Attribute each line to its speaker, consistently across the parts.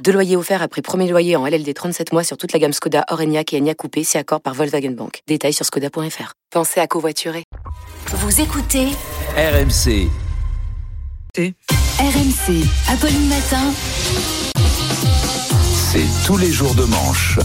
Speaker 1: Deux loyers offerts après premier loyer en LLD 37 mois sur toute la gamme Skoda, Orenia et Enya Coupé, si accord par Volkswagen Bank. Détails sur skoda.fr. Pensez à covoiturer.
Speaker 2: Vous écoutez
Speaker 3: RMC.
Speaker 2: RMC, Apolline Matin.
Speaker 3: C'est tous les jours de manche.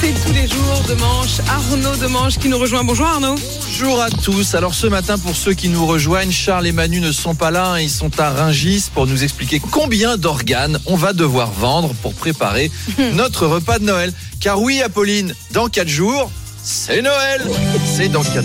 Speaker 4: C'est tous les jours de manche. Arnaud de manche qui nous rejoint. Bonjour Arnaud.
Speaker 5: Bonjour à tous. Alors ce matin, pour ceux qui nous rejoignent, Charles et Manu ne sont pas là. Ils sont à Ringis pour nous expliquer combien d'organes on va devoir vendre pour préparer notre repas de Noël. Car oui, Apolline, dans 4 jours, c'est Noël. C'est dans 4 jours.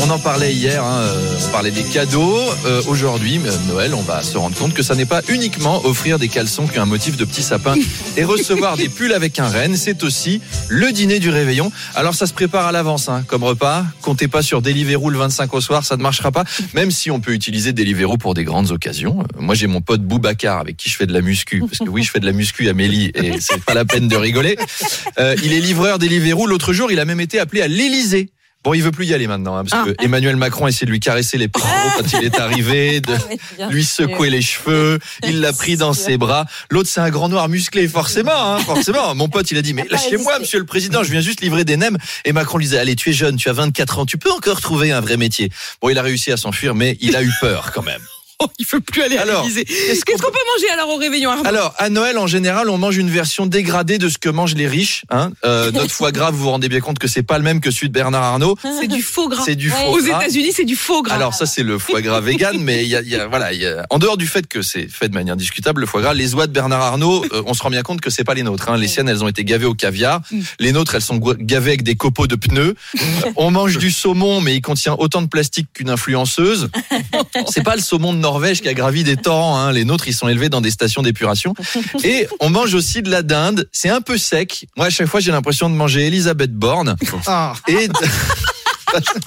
Speaker 5: On en parlait hier, hein, euh, on parlait des cadeaux. Euh, Aujourd'hui, euh, Noël, on va se rendre compte que ça n'est pas uniquement offrir des caleçons qui ont un motif de petit sapin et recevoir des pulls avec un renne, c'est aussi le dîner du réveillon. Alors ça se prépare à l'avance hein, comme repas. Comptez pas sur Deliveroo le 25 au soir, ça ne marchera pas. Même si on peut utiliser Deliveroo pour des grandes occasions. Euh, Moi j'ai mon pote Boubacar avec qui je fais de la muscu, parce que oui je fais de la muscu à Mélie et c'est pas la peine de rigoler. Euh, il est livreur Deliveroo. L'autre jour il a même été appelé à l'Elysée. Bon, il veut plus y aller maintenant, hein, parce que Emmanuel Macron a essayé de lui caresser les pectoraux quand il est arrivé, de lui secouer les cheveux. Il l'a pris dans ses bras. L'autre, c'est un grand noir musclé, forcément, hein, forcément. Mon pote, il a dit, mais lâchez-moi, monsieur le président, je viens juste livrer des nems. Et Macron lui disait, allez, tu es jeune, tu as 24 ans, tu peux encore trouver un vrai métier. Bon, il a réussi à s'enfuir, mais il a eu peur quand même.
Speaker 4: Oh, il veut plus aller à l'Élysée.
Speaker 5: qu'est-ce qu'on
Speaker 4: peut manger alors au réveillon Arnaud?
Speaker 5: Alors, à Noël, en général, on mange une version dégradée de ce que mangent les riches. Hein. Euh, notre foie gras, vous vous rendez bien compte que c'est pas le même que celui de Bernard Arnault.
Speaker 4: C'est du faux gras.
Speaker 5: C'est du
Speaker 4: Ouais.
Speaker 5: faux
Speaker 4: Aux. États-Unis, c'est du faux gras.
Speaker 5: Alors ça c'est le foie gras vegan, mais il y a, il y a- voilà, il y a- en dehors du fait que c'est fait de manière discutable le foie gras, les oies de Bernard Arnault, euh, on se rend bien compte que c'est pas les nôtres. Hein. Les siennes elles ont été gavées au caviar, les nôtres elles sont gavées avec des copeaux de pneus. on mange du saumon, mais il contient autant de plastique qu'une influenceuse. C'est pas le saumon de Norvège qui a gravi des torrents. Hein. Les nôtres ils sont élevés dans des stations d'épuration. Et on mange aussi de la dinde. C'est un peu sec. Moi à chaque fois j'ai l'impression de manger Elisabeth Borne. Et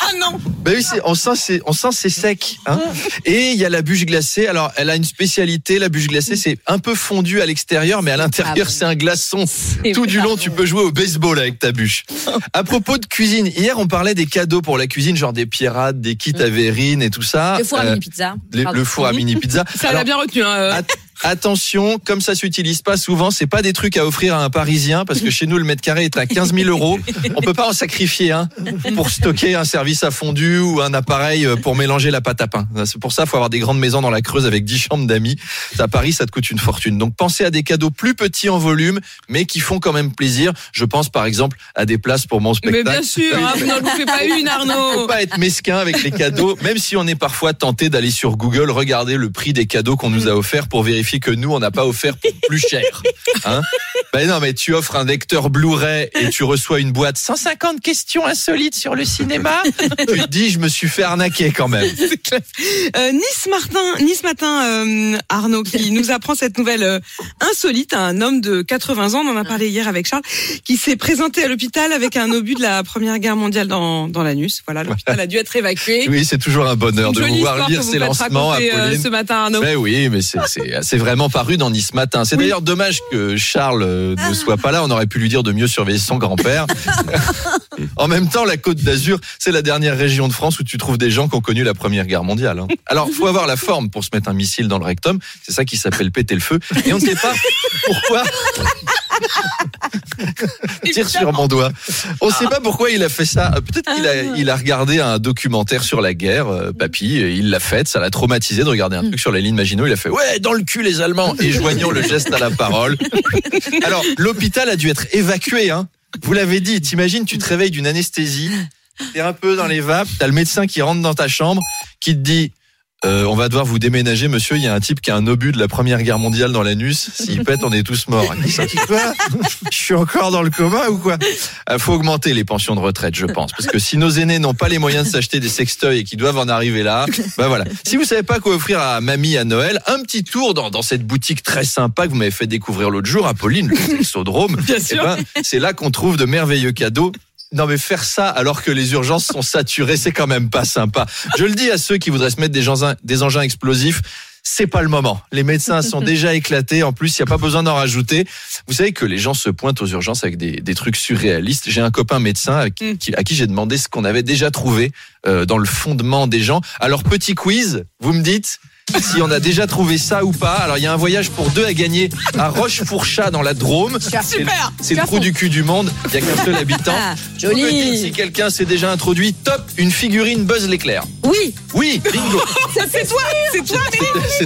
Speaker 4: ah non
Speaker 5: ben oui, c'est- on sent c'est on sent c'est sec. Hein et il y a la bûche glacée. Alors, elle a une spécialité. La bûche glacée, c'est un peu fondu à l'extérieur, mais à l'intérieur, c'est un glaçon. Tout du long, tu peux jouer au baseball avec ta bûche. À propos de cuisine, hier, on parlait des cadeaux pour la cuisine, genre des pirate, des kits à verrine et tout ça.
Speaker 6: Le four à
Speaker 5: Euh,
Speaker 6: mini pizza.
Speaker 5: le, le four à mini pizza.
Speaker 4: Ça l'a bien retenu. hein, euh.
Speaker 5: At- Attention, comme ça s'utilise pas souvent, c'est pas des trucs à offrir à un Parisien parce que chez nous le mètre carré est à 15 000 euros. On peut pas en sacrifier un pour stocker un service à fondu ou un appareil euh, pour mélanger la pâte à pain. C'est pour ça, faut avoir des grandes maisons dans la Creuse avec 10 chambres d'amis. À Paris, ça te coûte une fortune. Donc pensez à des cadeaux plus petits en volume, mais qui font quand même plaisir. Je pense par exemple à des places pour mon
Speaker 4: Mais
Speaker 5: spectacle.
Speaker 4: bien sûr, hein, vous n'en loupez pas une,
Speaker 5: faut
Speaker 4: Arnaud.
Speaker 5: pas être mesquin avec les cadeaux, même si on est parfois tenté d'aller sur Google regarder le prix des cadeaux qu'on nous a offerts pour vérifier que nous on n'a pas offert pour plus cher. Hein ben non, mais tu offres un lecteur Blu-ray et tu reçois une boîte 150 questions insolites sur le cinéma. tu te dis, je me suis fait arnaquer quand même.
Speaker 4: Euh, nice Martin, Nice matin, euh, Arnaud qui nous apprend cette nouvelle euh, insolite. Un homme de 80 ans, on en a parlé hier avec Charles, qui s'est présenté à l'hôpital avec un obus de la Première Guerre mondiale dans, dans l'anus. Voilà, l'hôpital a dû être évacué.
Speaker 5: Oui, c'est toujours un bonheur de
Speaker 4: jolie
Speaker 5: vous voir
Speaker 4: histoire
Speaker 5: lire
Speaker 4: faites
Speaker 5: lancements,
Speaker 4: raconter, euh, ce matin, Arnaud.
Speaker 5: Ben oui, mais c'est- c'est c'est vraiment paru dans Nice Matin. C'est d'ailleurs dommage que Charles euh, ne soit pas là. On aurait pu lui dire de mieux surveiller son grand-père. en même temps, la Côte d'Azur, c'est la dernière région de France où tu trouves des gens qui ont connu la Première Guerre mondiale. hein. Alors, faut avoir la forme pour se mettre un missile dans le rectum. C'est ça qui s'appelle péter le feu. Et on ne sait pas pourquoi. Tire sur mon doigt. On ne sait pas pourquoi il a fait ça. Peut-être qu'il a, il a regardé un documentaire sur la guerre, euh, papy. et Il l'a fait. Ça l'a traumatisé de regarder un truc sur la ligne Maginot. Il a fait ouais dans le cul les Allemands et joignant le geste à la parole. Alors l'hôpital a dû être évacué. Hein. Vous l'avez dit. T'imagines, tu te réveilles d'une anesthésie. T'es un peu dans les vapes. T'as le médecin qui rentre dans ta chambre, qui te dit. Euh, on va devoir vous déménager, monsieur. Il y a un type qui a un obus de la Première Guerre mondiale dans l'anus. S'il pète, on est tous morts. Il s'en dit, quoi Je suis encore dans le coma ou quoi Il faut augmenter les pensions de retraite, je pense, parce que si nos aînés n'ont pas les moyens de s'acheter des sextoys et qui doivent en arriver là, bah voilà. Si vous savez pas quoi offrir à mamie à Noël, un petit tour dans, dans cette boutique très sympa que vous m'avez fait découvrir l'autre jour, Apolline, le sexodrome.
Speaker 4: Bien
Speaker 5: Eh
Speaker 4: sûr.
Speaker 5: ben, c'est là qu'on trouve de merveilleux cadeaux non mais faire ça alors que les urgences sont saturées, c'est quand même pas sympa. Je le dis à ceux qui voudraient se mettre des, engins explosifs. C'est pas le moment. Les médecins sont déjà éclatés. En plus, il n'y a pas besoin d'en rajouter. Vous savez que les gens se pointent aux urgences avec des, trucs surréalistes. J'ai un copain médecin à qui, qui- à qui j'ai demandé ce qu'on avait déjà trouvé euh, dans le fondement des gens. Alors, petit quiz, vous me dites si on a déjà trouvé ça ou pas. Alors, il y a un voyage pour deux à gagner à Rochefourchat dans la Drôme. C'est le-
Speaker 4: Super.
Speaker 5: C'est le trou du cul du monde. Il n'y a qu'un seul habitant.
Speaker 6: Ah, joli.
Speaker 5: si quelqu'un s'est déjà introduit, top, une figurine Buzz l'éclair.
Speaker 6: Oui,
Speaker 5: Oui, bingo.
Speaker 4: C'est toi, c'est toi.
Speaker 5: C'est-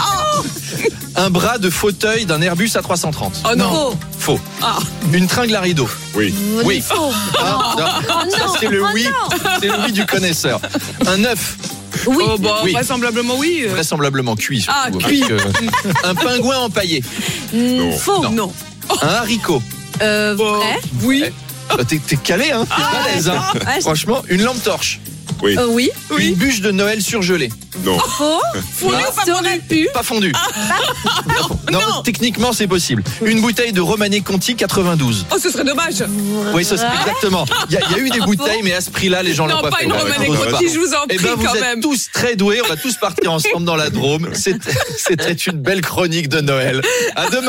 Speaker 5: Un bras de fauteuil d'un Airbus A330.
Speaker 4: Oh non.
Speaker 6: faux.
Speaker 5: Faux.
Speaker 4: Ah.
Speaker 5: Une tringle à rideau.
Speaker 3: Oui.
Speaker 5: Oui.
Speaker 6: Faux.
Speaker 5: Ah, non.
Speaker 6: Oh
Speaker 5: Ça, c'est le
Speaker 6: Oh
Speaker 5: oui. C'est le oui du connaisseur. Un œuf,
Speaker 6: Oui.
Speaker 4: Oh bah
Speaker 5: Oui.
Speaker 4: vraisemblablement oui. euh.
Speaker 5: vraisemblablement cuit. surtout,
Speaker 4: Ah, cuit.
Speaker 5: que- un pingouin empaillé.
Speaker 6: Mm, Faux.
Speaker 5: Non.
Speaker 4: Non.
Speaker 5: Un haricot.
Speaker 6: Euh,
Speaker 4: Bon,
Speaker 6: vrai.
Speaker 4: Oui.
Speaker 5: Euh, T'es t'es calé, hein T'es balèze, hein
Speaker 6: je-
Speaker 5: Franchement, une lampe torche.
Speaker 6: Euh, oui.
Speaker 5: Une bûche de Noël surgelée.
Speaker 3: Non.
Speaker 6: Faux.
Speaker 4: Fondu
Speaker 5: Ah.
Speaker 4: ou pas
Speaker 6: Ça
Speaker 4: fondu
Speaker 6: aurait pu.
Speaker 5: Pas fondue. non,
Speaker 4: Non.
Speaker 5: techniquement, c'est possible. Une bouteille de Romanée Conti 92.
Speaker 4: Oh, ce serait dommage.
Speaker 5: Oui, ça c'est exactement. Il y, a- il y a eu des bouteilles, mais à ce prix-là, les gens l'ont
Speaker 4: Non,
Speaker 5: pas,
Speaker 4: pas
Speaker 5: fait.
Speaker 4: une
Speaker 5: Ouais,
Speaker 4: Romanée. Conti, je vous en
Speaker 5: Eh
Speaker 4: prie
Speaker 5: ben, vous
Speaker 4: quand
Speaker 5: êtes
Speaker 4: même.
Speaker 5: tous très doués. On va tous partir ensemble dans la Drôme. C'était c'était une belle chronique de Noël. À demain.